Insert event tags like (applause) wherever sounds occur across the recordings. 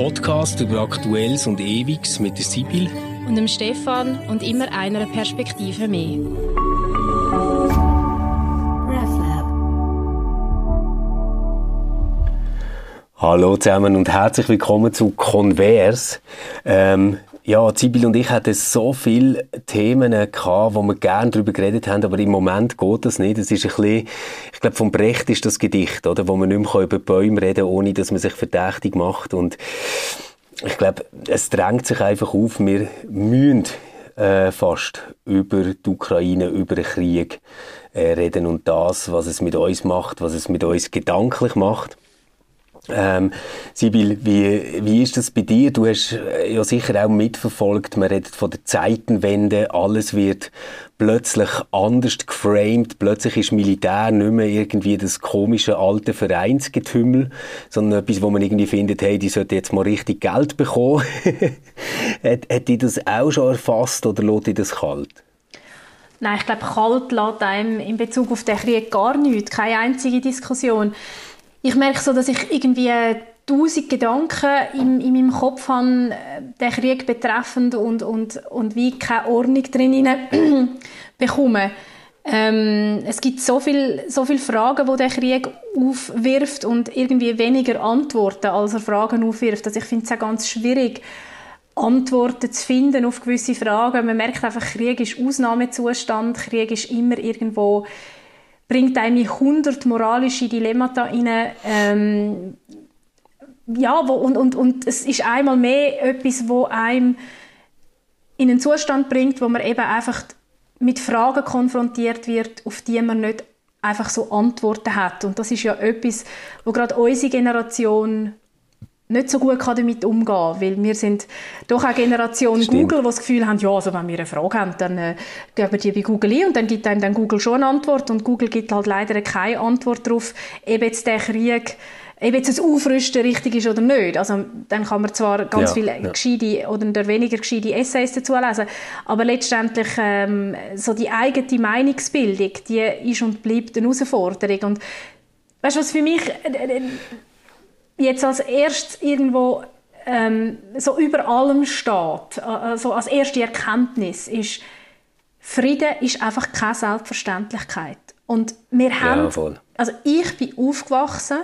Podcast über Aktuelles und Ewiges mit der Sibyl und dem Stefan und immer einer Perspektive mehr. Hallo zusammen und herzlich willkommen zu Converse. Ähm, ja, Sibyl und ich hatten so viele Themen gehabt, wo wir gerne darüber geredet haben, aber im Moment geht das nicht. Es ist ein bisschen, ich glaube, vom Brecht ist das Gedicht, oder? Wo man nicht mehr über Bäume reden kann, ohne dass man sich verdächtig macht. Und ich glaube, es drängt sich einfach auf, wir müssen äh, fast über die Ukraine, über den Krieg äh, reden und das, was es mit uns macht, was es mit uns gedanklich macht. Ähm, Sibyl, wie, wie ist das bei dir? Du hast äh, ja sicher auch mitverfolgt, man redet von der Zeitenwende, alles wird plötzlich anders geframed, plötzlich ist Militär nicht mehr irgendwie das komische alte Vereinsgetümmel, sondern etwas, wo man irgendwie findet, hey, die sollte jetzt mal richtig Geld bekommen. (laughs) hat, hat dich das auch schon erfasst oder lässt dich das kalt? Nein, ich glaube, kalt lässt einem in Bezug auf den Krieg gar nichts, keine einzige Diskussion ich merke so, dass ich irgendwie tausend Gedanken in, in meinem Kopf habe, äh, den Krieg betreffend und, und, und wie keine Ordnung drin (clears throat) bekomme. Ähm, es gibt so viele so viel Fragen, wo der Krieg aufwirft und irgendwie weniger Antworten, als er Fragen aufwirft. Also ich finde es auch ganz schwierig, Antworten zu finden auf gewisse Fragen. Man merkt einfach, Krieg ist Ausnahmezustand, Krieg ist immer irgendwo bringt einem in 100 moralische Dilemmata rein. Ähm, ja, wo, und, und, und es ist einmal mehr etwas, wo einem in einen Zustand bringt, wo man eben einfach mit Fragen konfrontiert wird, auf die man nicht einfach so Antworten hat. Und das ist ja etwas, wo gerade unsere Generation nicht so gut kann damit umgehen weil wir sind doch eine Generation Stimmt. Google, die das Gefühl haben, ja, also wenn wir eine Frage haben, dann äh, geben wir die bei Google ein und dann gibt einem dann Google schon eine Antwort und Google gibt halt leider keine Antwort darauf, ob jetzt der Krieg ob jetzt das Aufrüsten richtig ist oder nicht. Also, dann kann man zwar ganz ja, viele ja. gescheite oder weniger gescheite Essays dazu lesen, aber letztendlich ähm, so die eigene Meinungsbildung, die ist und bleibt eine Herausforderung. Und weißt du, was für mich äh, äh jetzt als erstes irgendwo ähm, so über allem steht, also als erste Erkenntnis ist, Frieden ist einfach keine Selbstverständlichkeit. Und wir haben, voll. also ich bin aufgewachsen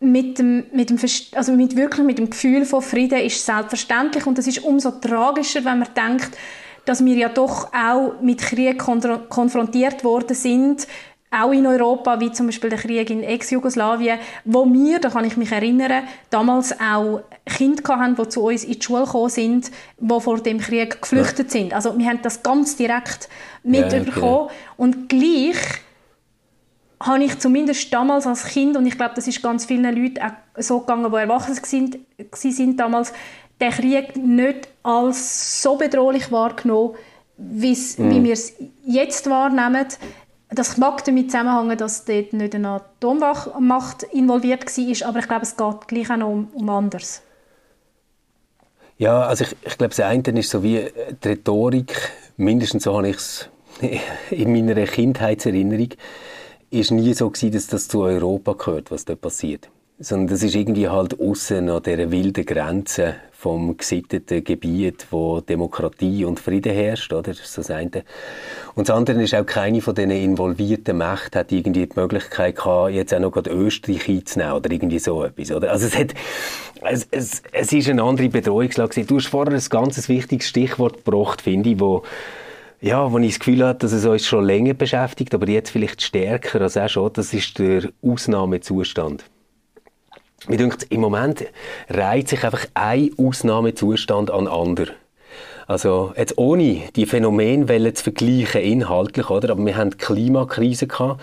mit dem, mit dem, also mit wirklich mit dem Gefühl von Frieden ist selbstverständlich und das ist umso tragischer, wenn man denkt, dass wir ja doch auch mit Krieg konfrontiert worden sind, auch in Europa, wie zum Beispiel der Krieg in Ex-Jugoslawien, wo wir, da kann ich mich erinnern, damals auch Kinder hatten, die zu uns in die Schule gekommen sind, die vor dem Krieg geflüchtet ja. sind. Also wir haben das ganz direkt mitbekommen. Ja, okay. Und gleich habe ich zumindest damals als Kind, und ich glaube, das ist ganz vielen Leuten auch so gegangen, die erwachsen sind, sind damals, den Krieg nicht als so bedrohlich wahrgenommen, mhm. wie wir es jetzt wahrnehmen. Das mag damit zusammenhängen, dass dort nicht eine Atommacht involviert war, aber ich glaube, es geht gleich auch noch um, um anderes. Ja, also ich, ich glaube, das eine ist so wie die Rhetorik, mindestens so habe ich es (laughs) in meiner Kindheitserinnerung, ist nie so gewesen, dass das zu Europa gehört, was dort passiert. Sondern das ist irgendwie halt außen an dieser wilden Grenze vom gesitteten Gebiet, wo Demokratie und Frieden herrscht, oder? Das ist das eine. Und das andere ist auch keine von diesen involvierten Mächten hat irgendwie die Möglichkeit gehabt, jetzt auch noch gerade Österreich einzunehmen oder irgendwie so etwas, oder? Also es hat, es, es, es ist eine andere Bedrohungslage. Du hast vorher ein ganz wichtiges Stichwort gebracht, finde ich, wo ja, wo ich das Gefühl habe, dass es uns schon länger beschäftigt, aber jetzt vielleicht stärker als auch schon, das ist der Ausnahmezustand. Mir denkt, im Moment reiht sich einfach ein Ausnahmezustand an anderen. Also jetzt ohne die Phänomenwelle zu vergleichen inhaltlich, oder? Aber wir haben die Klimakrise gehabt,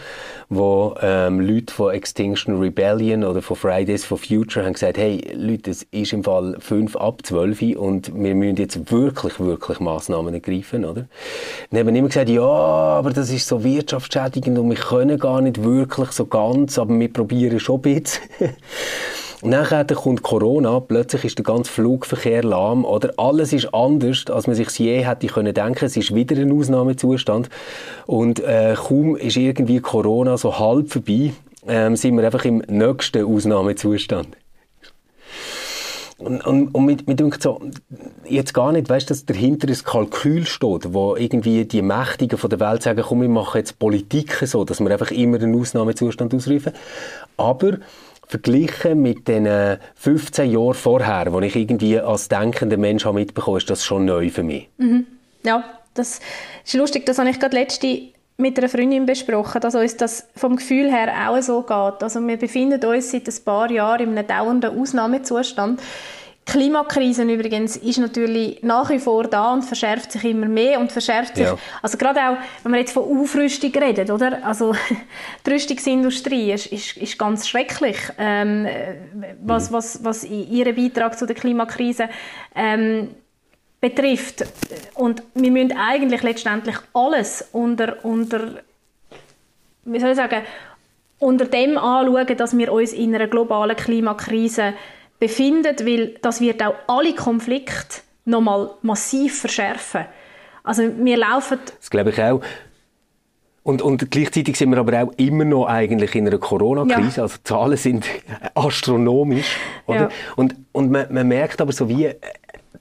wo ähm, Leute von Extinction Rebellion oder von Fridays for Future haben gesagt, hey Leute, es ist im Fall 5 ab 12 und wir müssen jetzt wirklich, wirklich Massnahmen ergreifen, oder? Dann haben immer gesagt, ja, aber das ist so wirtschaftsschädigend und wir können gar nicht wirklich so ganz, aber wir probieren schon ein bisschen. Und nachher kommt Corona, plötzlich ist der ganze Flugverkehr lahm, oder alles ist anders, als man sich je hätte können denken. Es ist wieder ein Ausnahmezustand und äh, kaum ist irgendwie Corona so halb vorbei, ähm, sind wir einfach im nächsten Ausnahmezustand. und, und, und mir denkt so, jetzt gar nicht, weißt, dass dahinter ein Kalkül steht, wo irgendwie die Mächtigen von der Welt sagen, komm, wir machen jetzt Politik so, dass wir einfach immer einen Ausnahmezustand ausrufen. Aber verglichen mit den 15 Jahren vorher, wo ich irgendwie als denkender Mensch habe mitbekommen, ist das schon neu für mich. Mhm. Ja, das ist lustig, das habe ich gerade letzte mit einer Freundin besprochen, dass uns das vom Gefühl her auch so geht. Also wir befinden uns seit ein paar Jahren in einem dauernden Ausnahmezustand. Die Klimakrise übrigens ist natürlich nach wie vor da und verschärft sich immer mehr und verschärft sich, ja. also gerade auch, wenn wir jetzt von Aufrüstung reden, oder? Also (laughs) die Rüstungsindustrie ist, ist, ist ganz schrecklich, ähm, was, mhm. was, was ihren Beitrag zu der Klimakrise ähm, betrifft. Und wir müssen eigentlich letztendlich alles unter, unter wie soll ich sagen, unter dem anschauen, dass wir uns in einer globalen Klimakrise befinden, weil das wird auch alle Konflikte nochmal massiv verschärfen. Also wir laufen... Das glaube ich auch. Und, und gleichzeitig sind wir aber auch immer noch eigentlich in einer Corona-Krise. Ja. Also die Zahlen sind (laughs) astronomisch. Oder? Ja. Und, und man, man merkt aber so wie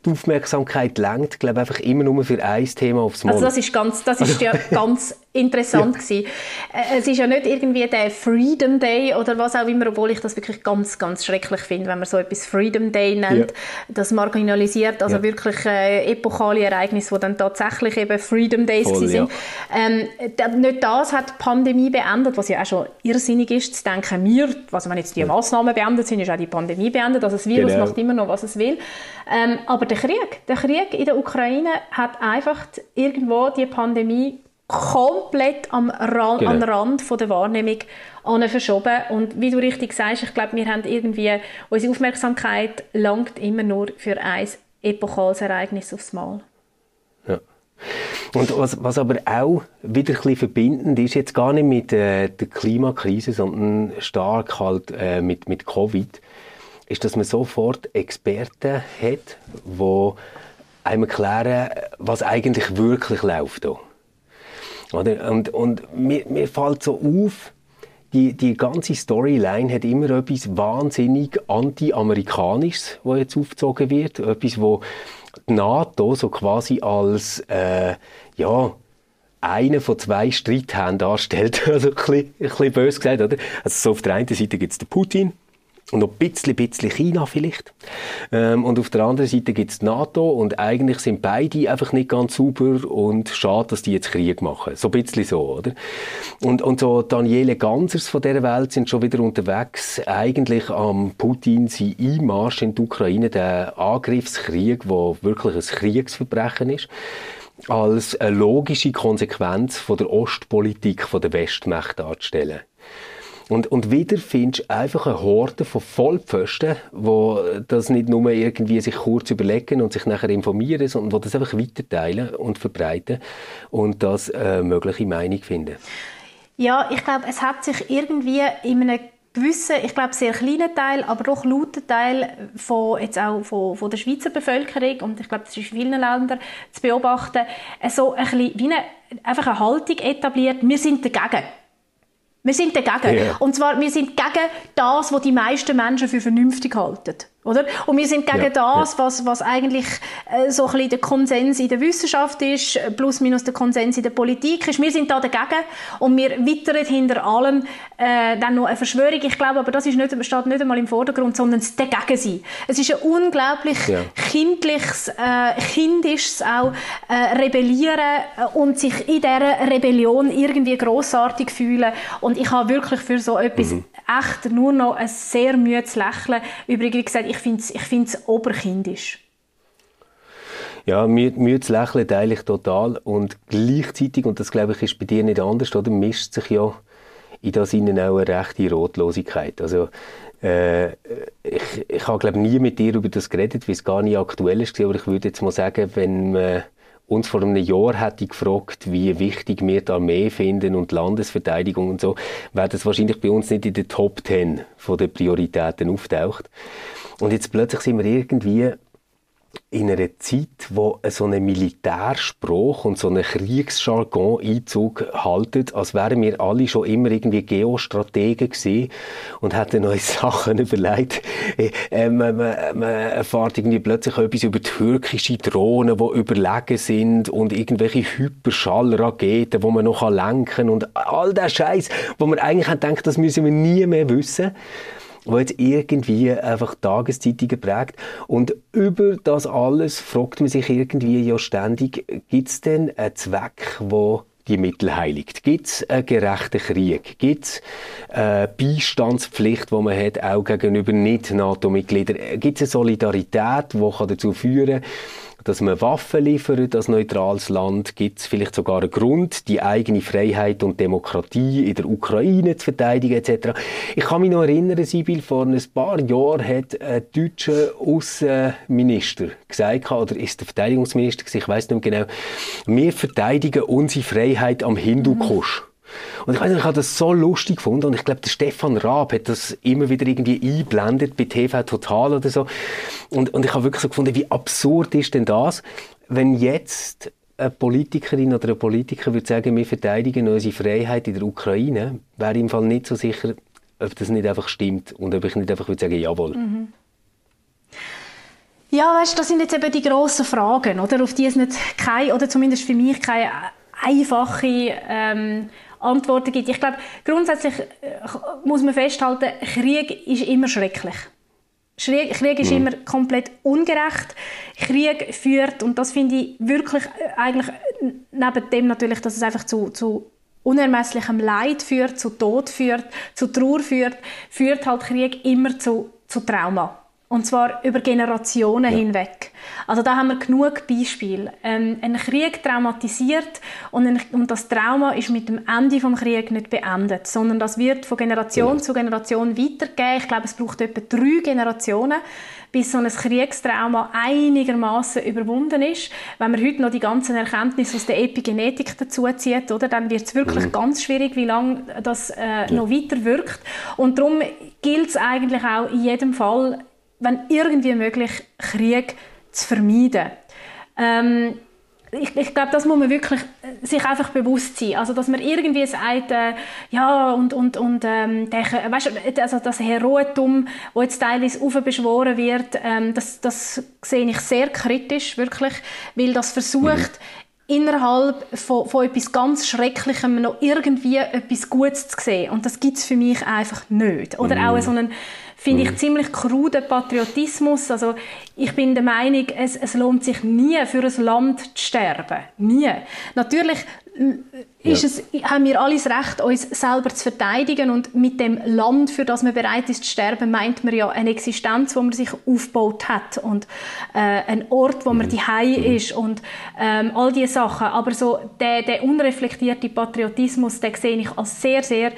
die Aufmerksamkeit lenkt, glaube einfach immer nur für ein Thema aufs Mal. Also das ist ganz, das ist ja (laughs) ganz interessant ja. Äh, es ist ja nicht irgendwie der Freedom Day oder was auch immer, obwohl ich das wirklich ganz, ganz schrecklich finde, wenn man so etwas Freedom Day nennt. Ja. Das marginalisiert also ja. wirklich äh, epochale Ereignisse, die dann tatsächlich eben Freedom Days Voll, sind. Ähm, nicht das hat die Pandemie beendet, was ja auch schon irrsinnig ist, zu denken, wir, also wenn jetzt die Massnahmen beendet sind, ist auch die Pandemie beendet, also das Virus genau. macht immer noch, was es will. Ähm, aber der Krieg, der Krieg in der Ukraine hat einfach irgendwo die Pandemie komplett am Rand, genau. an Rand von der Wahrnehmung verschoben. Und wie du richtig sagst, ich glaube, wir haben irgendwie, unsere Aufmerksamkeit langt immer nur für ein epochales Ereignis aufs Mal. Ja. Und was, was aber auch wieder ein bisschen verbindend ist, jetzt gar nicht mit äh, der Klimakrise, sondern stark halt äh, mit, mit Covid, ist, dass man sofort Experten hat, die einem erklären, was eigentlich wirklich läuft. Hier. Oder? Und, und mir, mir fällt so auf, die, die ganze Storyline hat immer etwas wahnsinnig anti-amerikanisches, was jetzt aufgezogen wird. Etwas, wo die NATO so quasi als, äh, ja, einen von zwei Streithänden darstellt. (laughs) Also ein bisschen, ein bisschen böse gesagt, oder? Also so auf der einen Seite gibt es den Putin, und noch ein bisschen, bisschen China vielleicht. Ähm, und auf der anderen Seite gibt es NATO und eigentlich sind beide einfach nicht ganz sauber und schade, dass die jetzt Krieg machen. So ein bisschen so, oder? Und, und so Daniele Gansers von dieser Welt sind schon wieder unterwegs, eigentlich am Putin sein Einmarsch in die Ukraine, der Angriffskrieg, wo wirklich ein Kriegsverbrechen ist als eine logische Konsequenz von der Ostpolitik von der Westmächte darzustellen. Und, und wieder findest du einfach eine Horde von Vollpfosten, die das nicht nur irgendwie sich kurz überlegen und sich nachher informieren, sondern die das einfach weiterteilen und verbreiten und das eine mögliche Meinung finden. Ja, ich glaube, es hat sich irgendwie in einem gewissen, ich glaube sehr kleinen Teil, aber doch lauten Teil von, jetzt auch von, von der Schweizer Bevölkerung und ich glaube, das ist in vielen Ländern zu beobachten, so ein bisschen wie eine, einfach eine Haltung etabliert, wir sind dagegen. Wir sind dagegen. Yeah. Und zwar, wir sind gegen das, was die meisten Menschen für vernünftig halten. Oder? Und wir sind gegen ja, das. Was, was eigentlich äh, so ein bisschen der Konsens in der Wissenschaft ist, plus minus der Konsens in der Politik ist. Wir sind da dagegen und wir wittern hinter allem äh, dann noch eine Verschwörung. Ich glaube aber, das ist nicht, steht nicht einmal im Vordergrund, sondern das Dagegen sein. Es ist ein unglaublich ja. kindliches, äh, kindisches auch äh, Rebellieren äh, und sich in dieser Rebellion irgendwie grossartig fühlen. Und ich habe wirklich für so etwas mhm. echt nur noch ein sehr müdes Lächeln. Übrigens gesagt, ich finde es ich find's oberkindisch. Ja, mir, mir das Lächeln teile ich total und gleichzeitig, und das glaube ich ist bei dir nicht anders, oder, mischt sich ja in das ihnen auch eine rechte Rotlosigkeit. Also äh, ich, ich habe glaube nie mit dir über das geredet, weil es gar nicht aktuell ist, aber ich würde jetzt mal sagen, wenn man uns vor einem Jahr hätte gefragt, wie wichtig wir die Armee finden und Landesverteidigung und so, wäre das wahrscheinlich bei uns nicht in den Top Ten den Prioritäten auftaucht. Und jetzt plötzlich sind wir irgendwie in einer Zeit, wo so ein Militärspruch und so ein Kriegsjargon Einzug haltet, als wären wir alle schon immer irgendwie Geostrategen gewesen und hätten uns (laughs) Sachen überlegt. Äh, man, man, man erfährt irgendwie plötzlich etwas über türkische Drohnen, die überlegen sind und irgendwelche Hyperschallraketen, die man noch lenken kann und all der Scheiß, wo man eigentlich denkt, das müssen wir nie mehr wissen wo jetzt irgendwie einfach Tageszeitungen prägt. Und über das alles fragt man sich irgendwie ja ständig, gibt es denn einen Zweck, wo die Mittel heiligt? Gibt es einen gerechten Krieg? Gibt es eine Beistandspflicht, die man hat, auch gegenüber Nicht-NATO-Mitgliedern? Gibt es eine Solidarität, die dazu führen kann, dass man Waffen liefert als neutrales Land, gibt es vielleicht sogar einen Grund, die eigene Freiheit und Demokratie in der Ukraine zu verteidigen etc. Ich kann mich noch erinnern, Sibyl, vor ein paar Jahren hat ein deutscher Außenminister gesagt, oder ist der Verteidigungsminister, ich weiß nicht mehr genau, wir verteidigen unsere Freiheit am Hindukusch. Mhm. Und ich weiß nicht, ich habe das so lustig gefunden und ich glaube, der Stefan Raab hat das immer wieder irgendwie einblendet bei TV Total oder so. Und, und ich habe wirklich so gefunden, wie absurd ist denn das, wenn jetzt eine Politikerin oder ein Politiker würde sagen, wir verteidigen unsere Freiheit in der Ukraine, wäre im Fall nicht so sicher, ob das nicht einfach stimmt und ob ich nicht einfach würde sagen, jawohl. Mhm. Ja, weißt, das sind jetzt eben die grossen Fragen, oder? auf die es nicht keine, oder zumindest für mich keine einfache ähm, Antworten gibt. Ich glaube, grundsätzlich äh, muss man festhalten, Krieg ist immer schrecklich. Krieg, Krieg ist mhm. immer komplett ungerecht. Krieg führt, und das finde ich wirklich äh, eigentlich neben dem natürlich, dass es einfach zu, zu unermesslichem Leid führt, zu Tod führt, zu Trauer führt, führt halt Krieg immer zu, zu Trauma. Und zwar über Generationen ja. hinweg. Also da haben wir genug Beispiele. Ähm, ein Krieg traumatisiert und, ein, und, das Trauma ist mit dem Ende des Krieges nicht beendet, sondern das wird von Generation ja. zu Generation weitergegeben. Ich glaube, es braucht etwa drei Generationen, bis so ein Kriegstrauma einigermaßen überwunden ist. Wenn man heute noch die ganzen Erkenntnisse aus der Epigenetik dazu zieht, oder, dann wird es wirklich mhm. ganz schwierig, wie lange das äh, noch weiter wirkt. Und darum gilt es eigentlich auch in jedem Fall, wenn irgendwie möglich, Krieg zu vermeiden. Ähm, ich, ich glaube, das muss man wirklich äh, sich einfach bewusst sein. Also, dass man irgendwie sagt, äh, ja, und, und, und ähm, der, weißt, also das Heroitum, das jetzt teilweise aufbeschworen wird, ähm, das, das sehe ich sehr kritisch, wirklich, weil das versucht, mhm. innerhalb von, von etwas ganz Schrecklichem noch irgendwie etwas Gutes zu sehen. Und das gibt es für mich einfach nicht. Oder mhm. auch so einen finde ich mhm. ziemlich kruden Patriotismus. Also ich bin der Meinung, es, es lohnt sich nie für ein Land zu sterben. Nie. Natürlich äh, ist es, haben wir alles Recht, uns selber zu verteidigen und mit dem Land, für das man bereit ist zu sterben, meint man ja eine Existenz, wo man sich aufgebaut hat und äh, ein Ort, wo man die mhm. ist und ähm, all diese Sachen. Aber so der, der unreflektierte Patriotismus, den sehe ich als sehr, sehr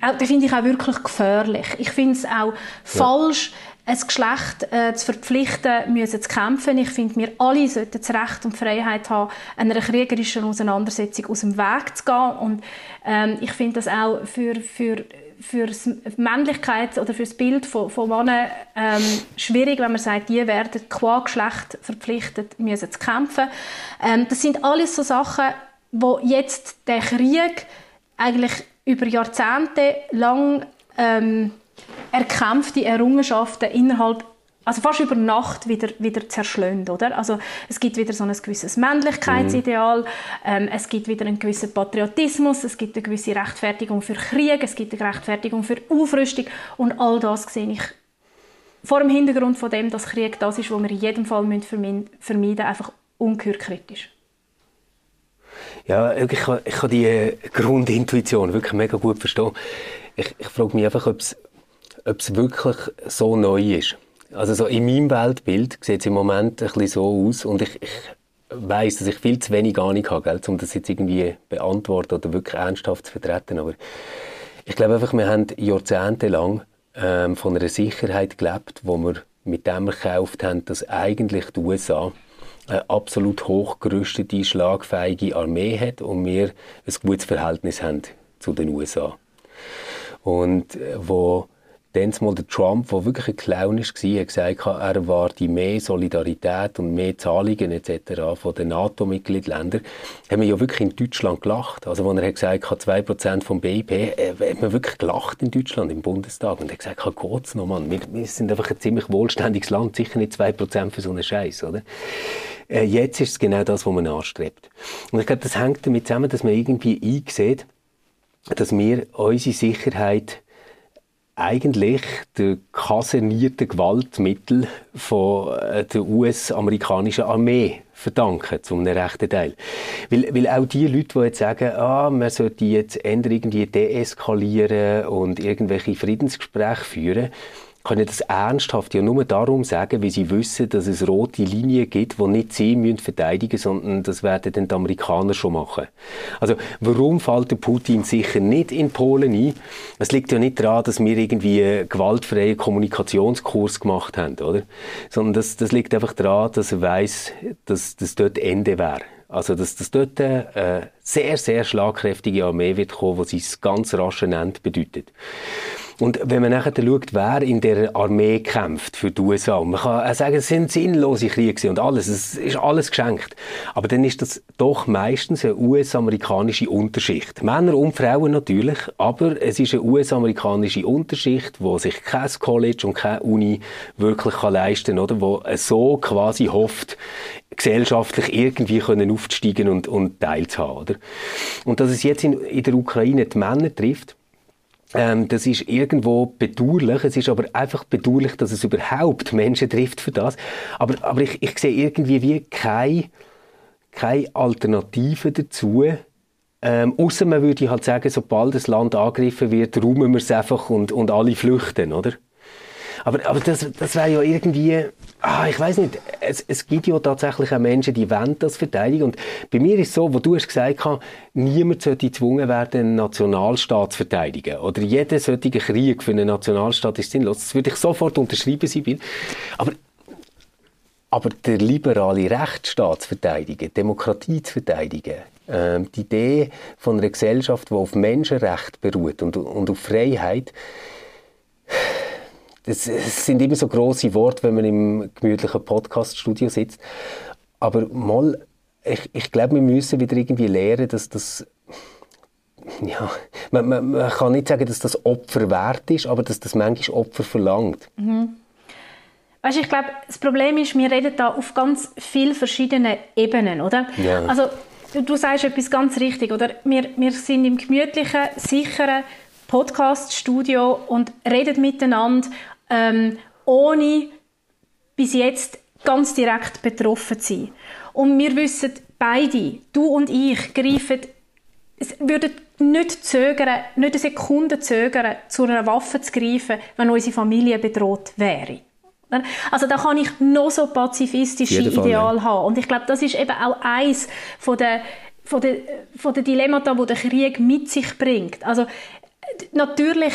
das finde ich auch wirklich gefährlich. Ich finde es auch ja. falsch, ein Geschlecht äh, zu verpflichten, müssen zu kämpfen. Ich finde, wir alle sollten das Recht und die Freiheit haben, einer kriegerischen Auseinandersetzung aus dem Weg zu gehen. Und ähm, ich finde das auch für, für für die Männlichkeit oder für das Bild von, von Männern ähm, schwierig, wenn man sagt, die werden qua Geschlecht verpflichtet, müssen zu kämpfen. Ähm, das sind alles so Sachen, wo jetzt der Krieg eigentlich über Jahrzehnte lang ähm, erkämpfte Errungenschaften innerhalb also fast über Nacht wieder, wieder zerschlägt, oder? Also es gibt wieder so ein gewisses Männlichkeitsideal, mhm. ähm, es gibt wieder einen gewissen Patriotismus, es gibt eine gewisse Rechtfertigung für Krieg, es gibt eine Rechtfertigung für Aufrüstung und all das sehe ich vor dem Hintergrund von dem, dass Krieg das ist, was wir in jedem Fall vermeiden müssen, einfach ungeheuer kritisch. Ja, ich kann, ich kann die äh, Grundintuition wirklich mega gut verstehen. Ich, ich frage mich einfach, ob es wirklich so neu ist. Also so in meinem Weltbild sieht es im Moment ein bisschen so aus und ich, ich weiß, dass ich viel zu wenig Ahnung habe, gell, um das jetzt irgendwie beantworten oder wirklich ernsthaft zu vertreten. Aber ich glaube einfach, wir haben jahrzehntelang ähm, von einer Sicherheit gelebt, wo wir mit dem gekauft haben, dass eigentlich die USA eine absolut hochgerüstete, schlagfähige Armee hat und wir ein gutes Verhältnis haben zu den USA. Und äh, wo dann mal der Trump, der wirklich ein Clown war, hat gesagt, er erwarte mehr Solidarität und mehr Zahlungen etc. von den NATO-Mitgliedsländern, haben wir ja wirklich in Deutschland gelacht. Also, als er gesagt hat, 2% vom BIP, äh, hat man wirklich gelacht in Deutschland, im Bundestag. Und er hat gesagt, geht's noch, Mann. Wir, wir, sind einfach ein ziemlich wohlständiges Land, sicher nicht 2% für so einen Scheiß, oder? Äh, jetzt ist es genau das, was man anstrebt. Und ich glaube, das hängt damit zusammen, dass man irgendwie einsieht, dass wir unsere Sicherheit eigentlich der kasernierte Gewaltmittel von äh, der US-amerikanischen Armee verdanken, zum einem rechten Teil. Weil, weil auch die Leute, die jetzt sagen, ah, man sollte jetzt ändern, irgendwie deeskalieren und irgendwelche Friedensgespräche führen, können das ernsthaft ja nur darum sagen, weil sie wissen, dass es rote Linien gibt, die nicht sie müssen verteidigen sondern das werden dann die Amerikaner schon machen. Also warum fällt der Putin sicher nicht in Polen ein? Es liegt ja nicht daran, dass wir irgendwie einen gewaltfreien Kommunikationskurs gemacht haben, oder? Sondern das, das liegt einfach daran, dass er weiß, dass das dort Ende wäre. Also, dass das dort eine sehr, sehr schlagkräftige Armee wird kommen, die sein ganz rasche Ende bedeutet. Und wenn man nachher schaut, wer in der Armee kämpft für die USA, man kann auch sagen, es sind sinnlose Kriege und alles, es ist alles geschenkt. Aber dann ist das doch meistens eine US-amerikanische Unterschicht. Männer und Frauen natürlich, aber es ist eine US-amerikanische Unterschicht, wo sich kein College und keine Uni wirklich kann leisten oder wo so quasi hofft, gesellschaftlich irgendwie können aufsteigen und, und teilzuhaben. Oder? Und dass es jetzt in, in der Ukraine die Männer trifft, ähm, das ist irgendwo bedauerlich. Es ist aber einfach bedauerlich, dass es überhaupt Menschen trifft für das. Aber, aber ich, ich sehe irgendwie wie keine, keine Alternative dazu. Ähm, Außer man würde halt sagen, sobald das Land angegriffen wird, räumen wir es einfach und, und alle flüchten, oder? Aber, aber das, das wäre ja irgendwie, ah, ich weiß nicht, es, es gibt ja tatsächlich auch Menschen, die wollen das verteidigen. Und bei mir ist es so, wo du hast gesagt hast, niemand sollte gezwungen werden, einen Nationalstaat zu verteidigen. Oder jeder solche Krieg für einen Nationalstaat ist sinnlos. Das würde ich sofort unterschreiben, Sibyl. Aber aber der liberale Rechtsstaat zu verteidigen, Demokratie zu verteidigen, äh, die Idee von einer Gesellschaft, die auf Menschenrecht beruht und, und auf Freiheit, das, das sind immer so große Worte, wenn man im gemütlichen Podcaststudio sitzt. Aber mal, ich, ich glaube, wir müssen wieder irgendwie lernen, dass das ja, man, man, man, kann nicht sagen, dass das Opfer wert ist, aber dass das manchmal Opfer verlangt. Mhm. Weißt, ich glaube, das Problem ist, wir reden da auf ganz vielen verschiedenen Ebenen, oder? Ja. Also du, du sagst etwas ganz richtig, oder? Wir, wir sind im gemütlichen, sicheren Podcast-Studio und reden miteinander ähm, ohne bis jetzt ganz direkt betroffen zu sein. Und wir wissen beide, du und ich, greifen, es würden nicht zögern, nicht eine Sekunde zögern, zu einer Waffe zu greifen, wenn unsere Familie bedroht wäre. Also da kann ich noch so pazifistische Ideale haben. Und ich glaube, das ist eben auch eins von der von der, von der Dilemmata, die der Krieg mit sich bringt. Also natürlich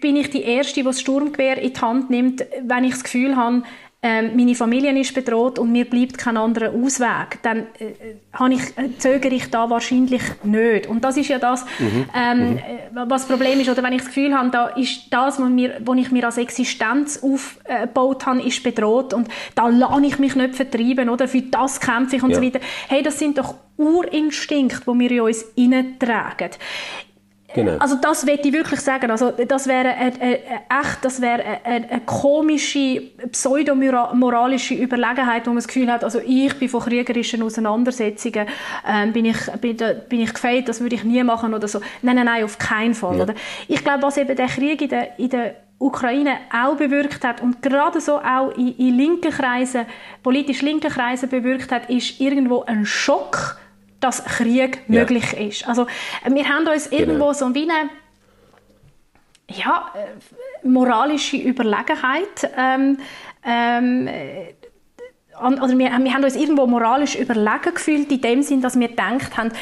bin ich die Erste, die das Sturmgewehr in die Hand nimmt, wenn ich das Gefühl habe, ähm, meine Familie ist bedroht und mir bleibt kein anderer Ausweg, dann äh, ich, äh, zögere ich da wahrscheinlich nicht. Und das ist ja das, mhm. Ähm, mhm. Äh, was das Problem ist. Oder wenn ich das Gefühl habe, da ist das, was, mir, was ich mir als Existenz aufgebaut habe, ist bedroht und da lasse ich mich nicht vertreiben oder für das kämpfe ich und ja. so weiter. Hey, das sind doch Urinstinkte, die wir in uns tragen. Genau. Also das würde ich wirklich sagen. Also das wäre echt, das wäre eine, eine komische pseudomoralische Überlegenheit, wo man das Gefühl hat, also ich bin von kriegerischen Auseinandersetzungen ähm, bin ich bin, bin ich gefeit, das würde ich nie machen oder so. Nein, nein, nein, auf keinen Fall. Ja. Oder? Ich glaube, was eben der Krieg in der, in der Ukraine auch bewirkt hat und gerade so auch in, in linken Kreisen, politisch linken Kreisen bewirkt hat, ist irgendwo ein Schock dass Krieg ja. möglich ist. Also wir haben uns genau. irgendwo so wie eine ja, äh, moralische Überlegenheit ähm, ähm, oder wir, wir haben uns irgendwo moralisch überlegen gefühlt, in dem Sinn, dass wir gedacht haben,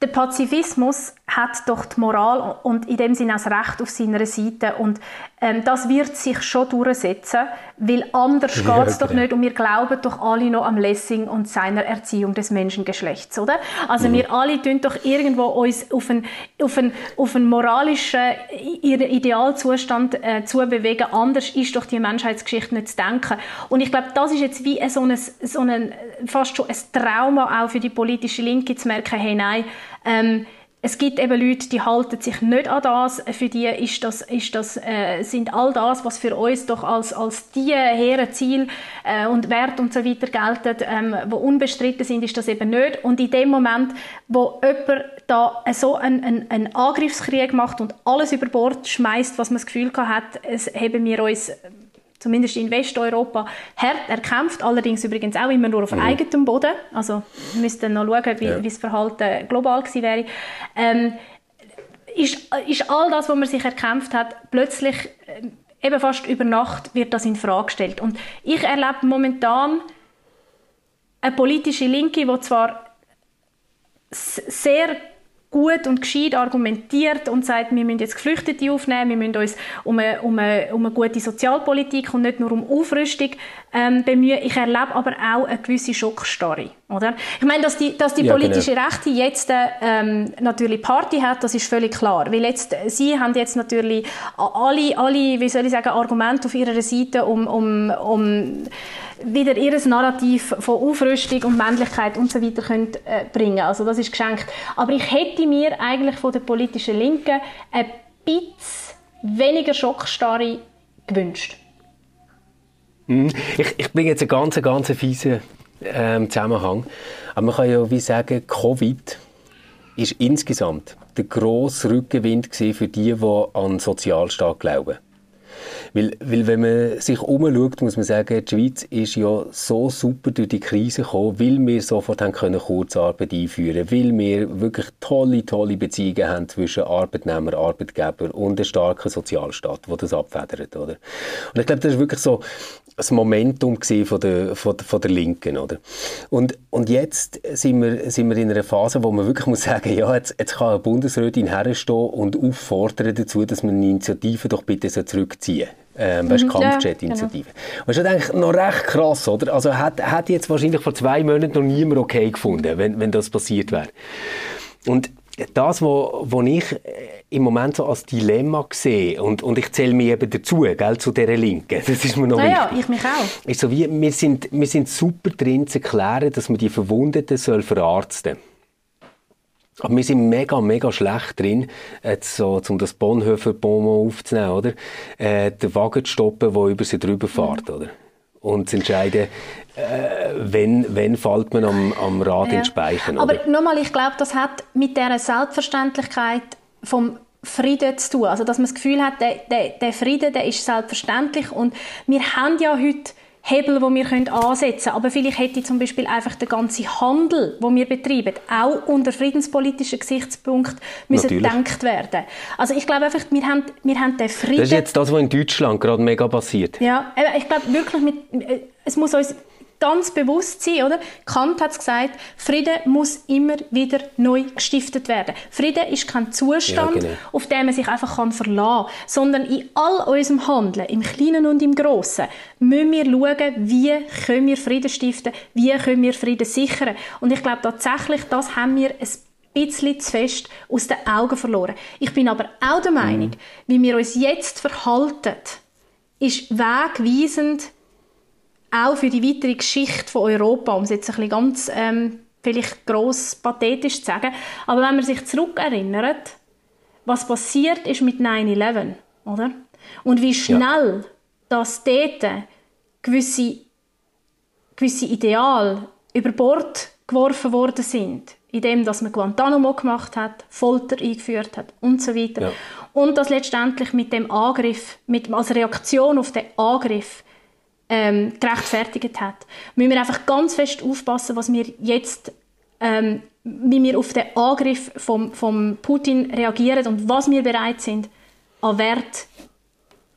der Pazifismus hat doch die Moral und in dem Sinne auch das Recht auf seiner Seite und ähm, das wird sich schon durchsetzen, weil anders ja, geht es doch genau. nicht und wir glauben doch alle noch am Lessing und seiner Erziehung des Menschengeschlechts, oder? Also mhm. wir alle tun doch irgendwo uns auf einen, auf einen, auf einen moralischen Idealzustand äh, zu bewegen, anders ist doch die Menschheitsgeschichte nicht zu denken. Und ich glaube, das ist jetzt wie so ein, so ein fast schon ein Trauma auch für die politische Linke zu merken, hey nein, ähm, es gibt eben Leute, die halten sich nicht an das. Für die ist das, ist das, äh, sind all das, was für uns doch als, als die hehren Ziel äh, und Wert und so weiter gelten, ähm, wo unbestritten sind, ist das eben nicht. Und in dem Moment, wo jemand da so einen, einen, einen Angriffskrieg macht und alles über Bord schmeißt, was man das Gefühl hat, es haben wir uns zumindest in Westeuropa, hart erkämpft, allerdings übrigens auch immer nur auf mhm. eigenem Boden. Also wir müssten noch schauen, wie, ja. wie das Verhalten global gewesen wäre. Ähm, ist, ist all das, was man sich erkämpft hat, plötzlich äh, eben fast über Nacht wird das in Frage gestellt. Und ich erlebe momentan eine politische Linke, die zwar sehr gut und gescheit argumentiert und sagt, wir müssen jetzt Geflüchtete aufnehmen, wir müssen uns um eine, um eine, um eine gute Sozialpolitik und nicht nur um Aufrüstung ähm, bemühen. Ich erlebe aber auch eine gewisse Schockstarre. Oder? Ich meine, dass die, dass die ja, politische genau. Rechte jetzt ähm, natürlich Party hat, das ist völlig klar. Weil jetzt, sie haben jetzt natürlich alle, alle wie soll ich sagen, Argumente auf ihrer Seite, um, um, um wieder ihr Narrativ von Aufrüstung und Männlichkeit und so äh, bringen Also das ist geschenkt. Aber ich hätte mir eigentlich von der politischen Linken ein bisschen weniger Schockstarre gewünscht. Hm. Ich, ich bringe jetzt einen ganz, ganz fiesen ähm, Zusammenhang. Aber man kann ja wie sagen, Covid ist insgesamt der grosse Rückgewinn für die, die an Sozialstaat glauben. Weil, weil wenn man sich umschaut, muss man sagen, die Schweiz ist ja so super durch die Krise gekommen, weil wir sofort haben können Kurzarbeit einführen weil wir wirklich tolle, tolle Beziehungen haben zwischen Arbeitnehmer, Arbeitgeber und einem starken Sozialstaat, der das abfedert. Oder? Und ich glaube, das ist wirklich so das Momentum von der, von, der, von der Linken. Oder? Und, und jetzt sind wir, sind wir in einer Phase, wo man wirklich muss sagen, ja, jetzt, jetzt kann eine Bundesrätin herstehen und auffordern dazu, dass man eine Initiative doch bitte so zurückziehen ähm, weißt, mhm, Kampfjet-Initiative. Ja, genau. Das ist eigentlich noch recht krass, oder? Also hat, hat jetzt wahrscheinlich vor zwei Monaten noch niemand okay gefunden, wenn, wenn das passiert wäre. Und das, was ich äh, im Moment so als Dilemma sehe, und, und ich zähle mich eben dazu, gell, zu dieser Linken, (laughs) das ist mir noch naja, wichtig. ich mich auch. Ist so wie, wir, sind, wir sind super drin zu erklären, dass man die Verwundeten soll verarzten soll. Aber wir sind mega, mega schlecht drin, jetzt so, um das Bonhoeffer Bonbon aufzunehmen, oder? Äh, den Wagen zu stoppen, der über sie drüber fährt, mhm. oder? Und zu entscheiden, äh, wenn, wenn fällt man am, am Rad ja. in Speichen, Aber nochmal, ich glaube, das hat mit dieser Selbstverständlichkeit vom Frieden zu tun. Also, dass man das Gefühl hat, der, der, der Frieden, der ist selbstverständlich und wir haben ja heute Hebel, wo wir ansetzen können. Aber vielleicht hätte zum Beispiel einfach der ganze Handel, wo wir betreiben, auch unter friedenspolitischen Gesichtspunkt müssen gedacht werden. Also ich glaube einfach, wir haben, wir haben den Frieden... Das ist jetzt das, was in Deutschland gerade mega passiert. Ja, ich glaube wirklich, mit, äh, es muss uns ganz bewusst sein, oder? Kant hat gesagt, Frieden muss immer wieder neu gestiftet werden. Frieden ist kein Zustand, ja, genau. auf den man sich einfach kann verlassen kann, sondern in all unserem Handeln, im Kleinen und im Großen, müssen wir schauen, wie können wir Frieden stiften, wie können wir Frieden sichern. Und ich glaube tatsächlich, das haben wir ein bisschen zu fest aus den Augen verloren. Ich bin aber auch der Meinung, mhm. wie wir uns jetzt verhalten, ist wegweisend auch für die weitere Geschichte von Europa, um es jetzt ein bisschen ganz ähm, vielleicht gross pathetisch zu sagen. Aber wenn man sich zurückerinnert, was passiert ist mit 9-11, oder? Und wie schnell ja. dass dort gewisse, gewisse Ideale über Bord geworfen worden sind, indem dass man Guantanamo gemacht hat, Folter eingeführt hat und so weiter. Ja. Und dass letztendlich mit dem Angriff, mit, als Reaktion auf den Angriff, ähm, gerechtfertigt hat. Müssen wir einfach ganz fest aufpassen, was wir jetzt, ähm, wie wir auf den Angriff von vom Putin reagieren und was wir bereit sind, an Wert,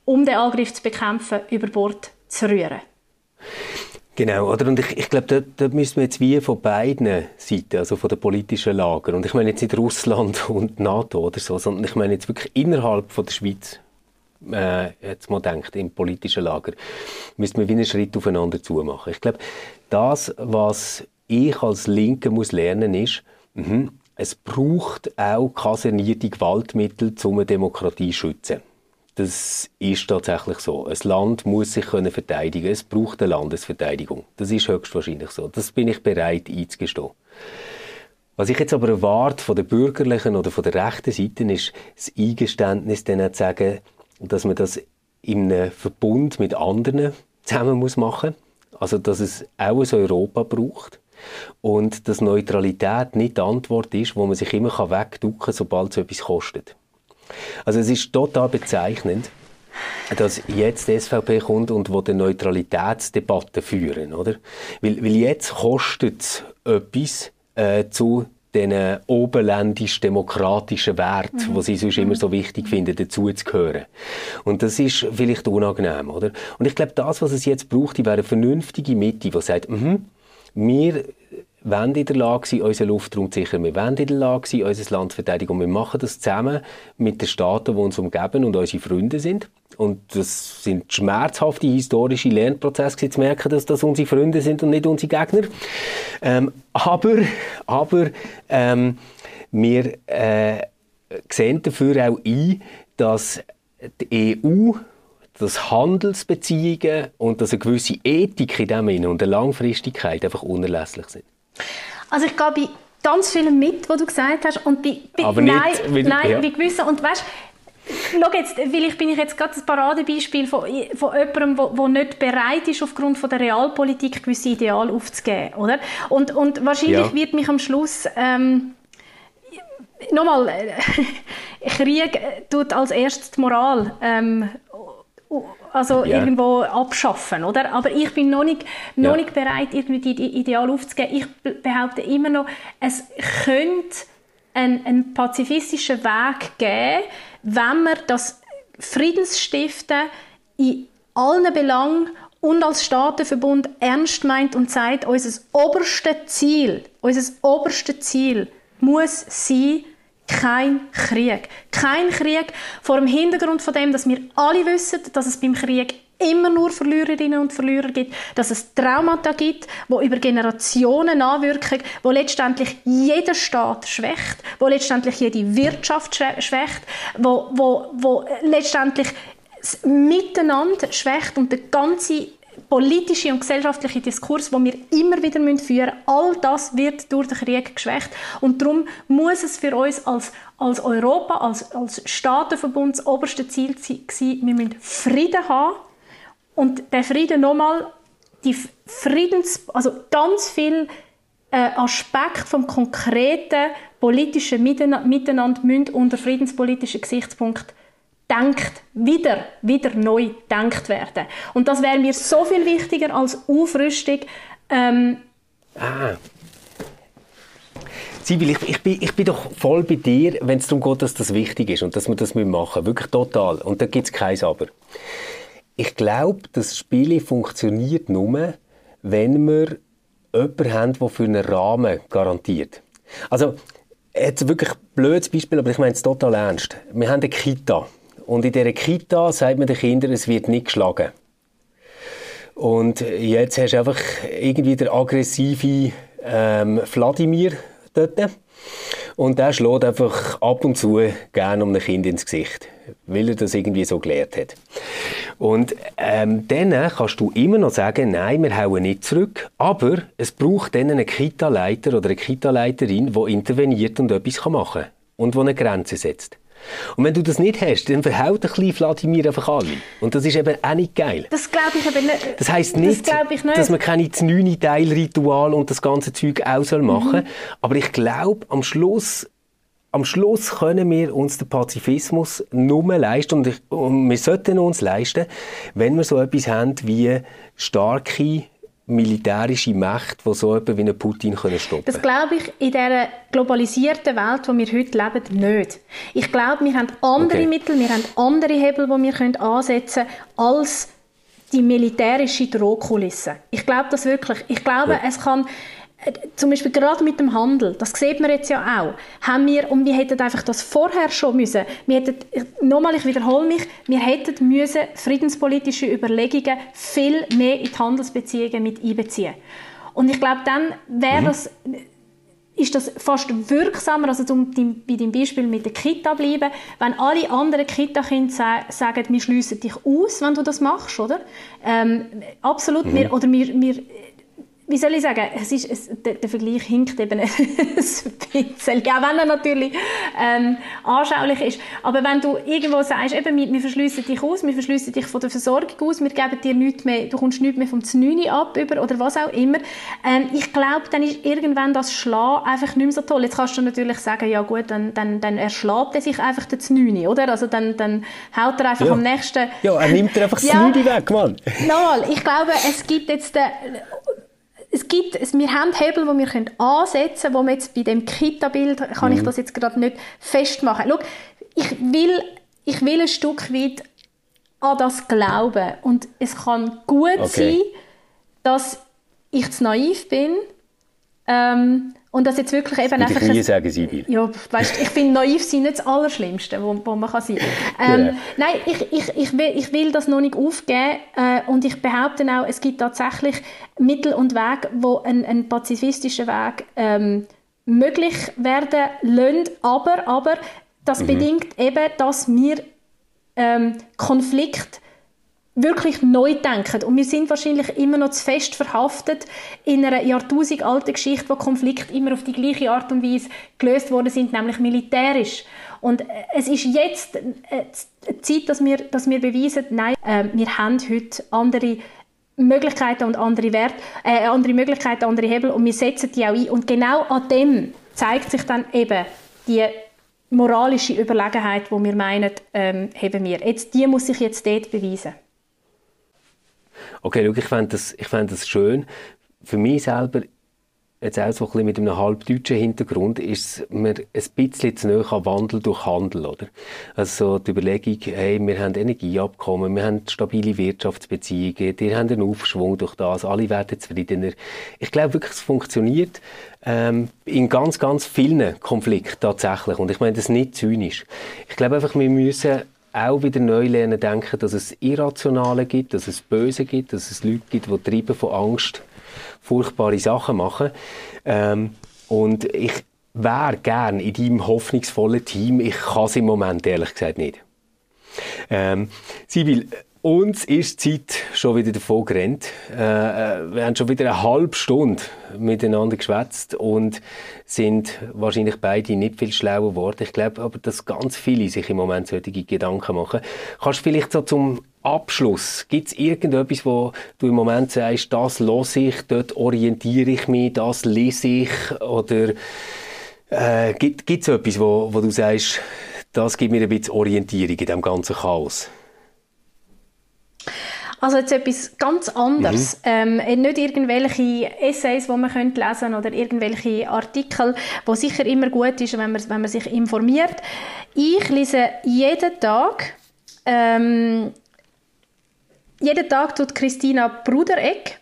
um den Angriff zu bekämpfen, über Bord zu rühren. Genau, oder? Und ich, ich glaube, da, da müssen wir jetzt wie von beiden Seiten, also von der politischen Lager, und ich meine jetzt nicht Russland (laughs) und NATO oder so, sondern ich meine jetzt wirklich innerhalb von der Schweiz, äh, jetzt mal denkt, im politischen Lager, müssen wir wie einen Schritt aufeinander zu machen. Ich glaube, das, was ich als Linke muss lernen, ist, mh, es braucht auch kasernierte Gewaltmittel, um eine Demokratie zu schützen. Das ist tatsächlich so. Ein Land muss sich können verteidigen. Es braucht eine Landesverteidigung. Das ist höchstwahrscheinlich so. Das bin ich bereit einzugestehen. Was ich jetzt aber erwarte von der bürgerlichen oder von der rechten Seite ist das Eingeständnis, dann zu sagen, dass man das in einem Verbund mit anderen zusammen muss machen. Also dass es auch ein Europa braucht und dass Neutralität nicht die Antwort ist, wo man sich immer wegducken kann, sobald es etwas kostet. Also es ist total bezeichnend, dass jetzt die SVP kommt und wo die Neutralitätsdebatte führen, oder? Weil, weil jetzt kostet es etwas äh, zu den oberländisch-demokratischen Wert, mhm. wo sie sonst immer so wichtig finden, dazuzugehören. Und das ist vielleicht unangenehm, oder? Und ich glaube, das, was es jetzt braucht, wäre eine vernünftige Mitte, die sagt, mhm, wir wollen in der Lage sein, unseren Luftraum zu sichern. Wir wollen in der Lage sein, unser Land zu verteidigen. Und wir machen das zusammen mit den Staaten, die uns umgeben und unsere Freunde sind. Und das sind schmerzhafte historische Lernprozesse, zu merken, dass das unsere Freunde sind und nicht unsere Gegner. Ähm, aber aber ähm, wir äh, sehen dafür auch ein, dass die EU dass Handelsbeziehungen und dass eine gewisse Ethik in dem Sinne und eine Langfristigkeit einfach unerlässlich sind. Also ich gehe bei ganz vielem mit, was du gesagt hast und bei, bei Aber nein, nicht, weil, nein, ja. bei gewissen und weißt, Schau jetzt, vielleicht bin ich jetzt gerade ein Paradebeispiel von, von jemandem, der nicht bereit ist, aufgrund von der Realpolitik gewisse Ideale aufzugeben, oder? Und, und wahrscheinlich ja. wird mich am Schluss ähm, nochmal, (laughs) Krieg tut als erstes die Moral ähm, also yeah. irgendwo abschaffen, oder? Aber ich bin noch nicht, noch ja. nicht bereit, irgendwie die Ideal aufzugeben. Ich behaupte immer noch, es könnte einen, einen pazifistischen Weg geben, wenn man das Friedensstiften in allen Belangen und als Staatenverbund ernst meint und sagt, unser oberstes Ziel, unser oberstes Ziel muss sein, kein Krieg. Kein Krieg vor dem Hintergrund von dem, dass wir alle wissen, dass es beim Krieg immer nur Verliererinnen und Verlierer gibt, dass es Traumata gibt, wo über Generationen anwirken, wo letztendlich jeder Staat schwächt, wo letztendlich jede Wirtschaft schwächt, wo, wo, wo letztendlich das Miteinander schwächt und der ganze politische und gesellschaftliche Diskurs, den wir immer wieder führen müssen, all das wird durch den Krieg geschwächt. Und darum muss es für uns als, als Europa, als, als Staatenverbund das oberste Ziel sein, wir müssen Frieden haben. Und der Frieden nochmal, die Friedens, also ganz viel äh, Aspekte vom konkreten politischen Miteinander müssen unter friedenspolitischen Gesichtspunkt denkt, wieder, wieder neu denkt werden. Und das wäre mir so viel wichtiger als Aufrüstung. Ähm, ah. Sibyl, ich, ich, bin, ich bin doch voll bei dir, wenn es darum geht, dass das wichtig ist und dass wir das machen müssen. Wirklich total. Und da gibt es kein Aber. Ich glaube, das Spiel funktioniert nur, wenn wir jemanden haben, der für einen Rahmen garantiert. Also, jetzt wirklich ein blödes Beispiel, aber ich meine es total ernst. Wir haben eine Kita. Und in dieser Kita sagt man den Kindern, es wird nicht geschlagen. Und jetzt hast du einfach irgendwie der aggressive ähm, Vladimir dort. Und der schlägt einfach ab und zu gerne um ein Kind ins Gesicht, weil er das irgendwie so gelernt hat. Und ähm, dann kannst du immer noch sagen, nein, wir hauen nicht zurück, aber es braucht dann einen Kita-Leiter oder eine Kita-Leiterin, die interveniert und etwas machen kann und die eine Grenze setzt. Und wenn du das nicht hast, dann verhaut ein kleiner Vladimir einfach alle. Und das ist eben auch nicht geil. Das glaube ich eben nicht. Das heisst nicht, das nicht, dass man keine 9 Teilritual und das ganze Zeug auch soll machen soll. Mhm. Aber ich glaube, am Schluss am Schluss können wir uns den Pazifismus nur leisten und, ich, und wir sollten uns leisten, wenn wir so etwas haben wie starke militärische Mächte, die so etwas wie einen Putin können stoppen Das glaube ich in dieser globalisierten Welt, in der wir heute leben, nicht. Ich glaube, wir haben andere okay. Mittel, wir haben andere Hebel, die wir können ansetzen können, als die militärische Drohkulisse. Ich glaube das wirklich. Ich glaube, ja. es kann zum Beispiel gerade mit dem Handel, das sieht man jetzt ja auch, haben wir, und wir hätten einfach das vorher schon müssen, wir hätten, nochmal, ich wiederhole mich, wir hätten müssen friedenspolitische Überlegungen viel mehr in die Handelsbeziehungen mit einbeziehen. Und ich glaube, dann wäre mhm. das ist das fast wirksamer, also zum, bei deinem Beispiel mit der Kita bleiben, wenn alle anderen Kita-Kinder sagen, wir schliessen dich aus, wenn du das machst, oder? Ähm, absolut, mhm. wir, oder wir, wir wie soll ich sagen, es ist, es, der, der, Vergleich hinkt eben (laughs) ein bisschen, auch wenn er natürlich ähm, anschaulich ist. Aber wenn du irgendwo sagst, eben, wir, wir verschliessen dich aus, wir verschliessen dich von der Versorgung aus, wir geben dir nichts mehr, du kommst nichts mehr vom Znüni ab über, oder was auch immer, ähm, ich glaube, dann ist irgendwann das Schlagen einfach nicht mehr so toll. Jetzt kannst du natürlich sagen, ja gut, dann, dann, dann erschlägt er sich einfach den Znüni, oder? Also dann, dann haut er einfach ja. am nächsten... Ja, er nimmt dir einfach das ja, weg, Mann. Nochmal, ich glaube, es gibt jetzt... Den, es gibt, wir haben Hebel, die wir können ansetzen können, wo wir jetzt bei dem Kita-Bild, kann mhm. ich das jetzt gerade nicht festmachen. Schau, ich will, ich will ein Stück weit an das glauben und es kann gut okay. sein, dass ich zu naiv bin ähm, und das jetzt wirklich eben einfach... Ich nie sagen, Sibyl. Ja, weißt, ich finde, naiv sein nicht das Allerschlimmste, wo, wo man kann sein kann. (laughs) Ähm, Nein, ich, ich, ich, will, ich will das noch nicht aufgeben äh, und ich behaupte auch, es gibt tatsächlich Mittel und Wege, wo ein, ein pazifistischer Weg ähm, möglich werden lassen, aber, aber das mhm. bedingt eben, dass wir ähm, Konflikt wirklich neu denken. Und wir sind wahrscheinlich immer noch zu fest verhaftet in einer jahrtausendalten Geschichte, wo Konflikte immer auf die gleiche Art und Weise gelöst worden sind, nämlich militärisch. Und äh, es ist jetzt äh, Zeit, dass wir, dass wir beweisen, nein, äh, wir haben heute andere Möglichkeiten und andere Werte, äh, andere Möglichkeiten, andere Hebel und wir setzen die auch ein. Und genau an dem zeigt sich dann eben die moralische Überlegenheit, wo wir meinen, ähm, haben wir. Jetzt, die muss sich jetzt dort beweisen okay, schau, ich fände das, fänd das schön. Für mich selber, jetzt auch so ein bisschen mit einem halbdeutschen Hintergrund, ist mir ein bisschen zu nahe an Wandel durch Handel, oder? Also die Überlegung, hey, wir haben Energieabkommen, wir haben stabile Wirtschaftsbeziehungen, wir haben einen Aufschwung durch das, alle werden zufriedener. Ich glaube wirklich, es funktioniert ähm, in ganz, ganz vielen Konflikten tatsächlich. Und ich meine das nicht zynisch. Ich glaube einfach, wir müssen auch wieder neu lernen denken, dass es Irrationale gibt, dass es Böse gibt, dass es Leute gibt, die treiben von Angst furchtbare Sachen machen. Ähm, und ich wäre gern in deinem hoffnungsvollen Team. Ich kann es im Moment ehrlich gesagt nicht. Ähm, Sibyl, uns ist die Zeit schon wieder davon gerannt. Äh, äh, wir haben schon wieder eine halbe Stunde miteinander geschwätzt und sind wahrscheinlich beide nicht viel schlauer geworden. Ich glaube aber, dass ganz viele sich im Moment solche Gedanken machen. Kannst du vielleicht so zum Abschluss, gibt es irgendetwas, wo du im Moment sagst, das los ich, dort orientiere ich mich, das lese ich oder äh, gibt es etwas, wo, wo du sagst, das gibt mir ein bisschen Orientierung in diesem ganzen Chaos? Also jetzt etwas ganz anderes. Mhm. Ähm, nicht irgendwelche Essays, die man könnte lesen oder irgendwelche Artikel, wo sicher immer gut ist, wenn man, wenn man sich informiert. Ich lese jeden Tag ähm, jeden Tag tut Christina Brudereck,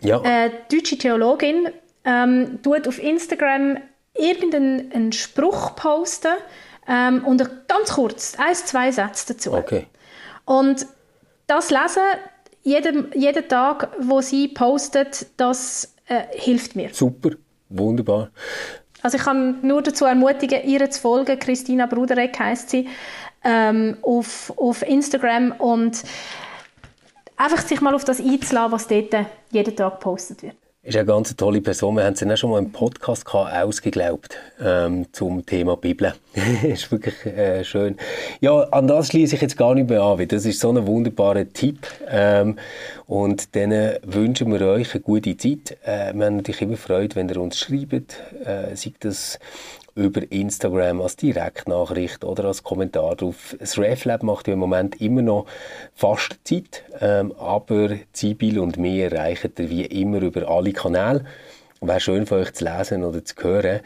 ja. äh, deutsche Theologin, ähm, tut auf Instagram irgendeinen Spruch posten ähm, und ganz kurz, ein, zwei Sätze dazu. Okay. Und das Lesen, jeden, jeden Tag, wo sie postet, das äh, hilft mir. Super, wunderbar. Also ich kann nur dazu ermutigen, ihr zu folgen. Christina Brudereck heißt sie ähm, auf, auf Instagram und einfach sich mal auf das einzulassen, was dort jeden Tag gepostet wird ist eine ganz tolle Person. Wir haben sie ja schon mal im Podcast gehabt, ausgeglaubt ähm, zum Thema Bibel. (laughs) ist wirklich äh, schön. Ja, an das schließe ich jetzt gar nicht mehr an, das ist so ein wunderbarer Tipp. Ähm, und dann wünschen wir euch eine gute Zeit. Äh, wir haben natürlich immer Freude, wenn ihr uns schreibt, äh, sei das über Instagram als Direktnachricht oder als Kommentar drauf. Das RefLab macht ja im Moment immer noch fast Zeit, ähm, aber Zibil und mir erreichen ihr wie immer über alle Kanäle. Wäre schön für euch zu lesen oder zu hören.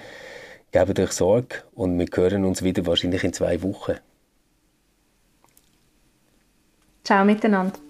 Gebt euch Sorge und wir hören uns wieder wahrscheinlich in zwei Wochen. Ciao miteinander.